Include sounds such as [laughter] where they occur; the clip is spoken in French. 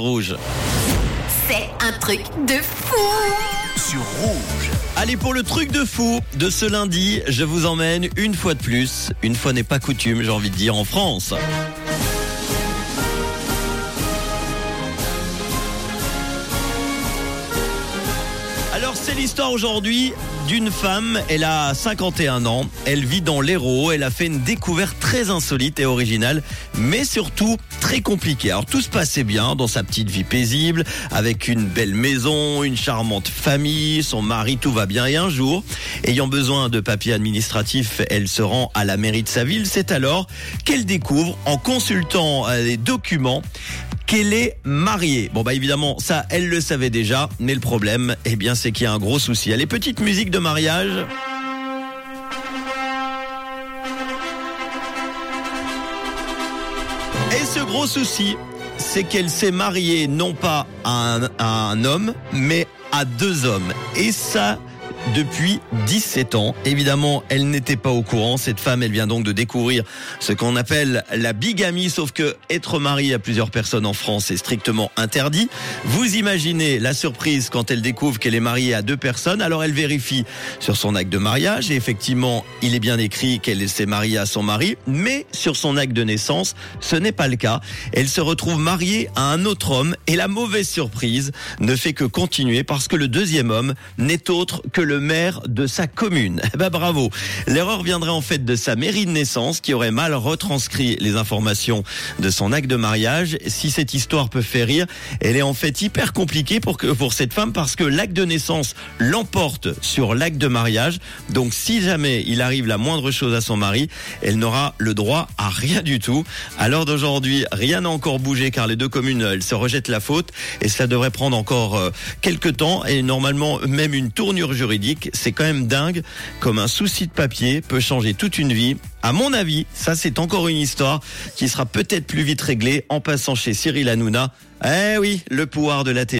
Rouge. C'est un truc de fou sur rouge. Allez, pour le truc de fou de ce lundi, je vous emmène une fois de plus, une fois n'est pas coutume, j'ai envie de dire, en France. Alors c'est l'histoire aujourd'hui d'une femme, elle a 51 ans, elle vit dans l'Hérault, elle a fait une découverte très insolite et originale, mais surtout très compliquée. Alors tout se passait bien dans sa petite vie paisible, avec une belle maison, une charmante famille, son mari, tout va bien. Et un jour, ayant besoin de papiers administratifs, elle se rend à la mairie de sa ville. C'est alors qu'elle découvre, en consultant euh, les documents, qu'elle est mariée. Bon bah évidemment ça elle le savait déjà, mais le problème eh bien c'est qu'il y a un gros souci. Les petites musiques de mariage. Et ce gros souci, c'est qu'elle s'est mariée non pas à un homme, mais à deux hommes. Et ça, depuis 17 ans. Évidemment, elle n'était pas au courant. Cette femme, elle vient donc de découvrir ce qu'on appelle la bigamie, sauf que être marié à plusieurs personnes en France est strictement interdit. Vous imaginez la surprise quand elle découvre qu'elle est mariée à deux personnes. Alors elle vérifie sur son acte de mariage et effectivement, il est bien écrit qu'elle s'est mariée à son mari, mais sur son acte de naissance, ce n'est pas le cas. Elle se retrouve mariée à un autre homme et la mauvaise surprise ne fait que continuer parce que le deuxième homme n'est autre que le maire de sa commune. [laughs] Bah bravo. L'erreur viendrait en fait de sa mairie de naissance qui aurait mal retranscrit les informations de son acte de mariage. Si cette histoire peut faire rire, elle est en fait hyper compliquée pour pour cette femme parce que l'acte de naissance l'emporte sur l'acte de mariage. Donc si jamais il arrive la moindre chose à son mari, elle n'aura le droit à rien du tout. À l'heure d'aujourd'hui, rien n'a encore bougé car les deux communes elles se rejettent la faute et ça devrait prendre encore euh, quelques temps et normalement même une tournure c'est quand même dingue comme un souci de papier peut changer toute une vie. À mon avis, ça c'est encore une histoire qui sera peut-être plus vite réglée en passant chez Cyril Hanouna. Eh oui, le pouvoir de la télé.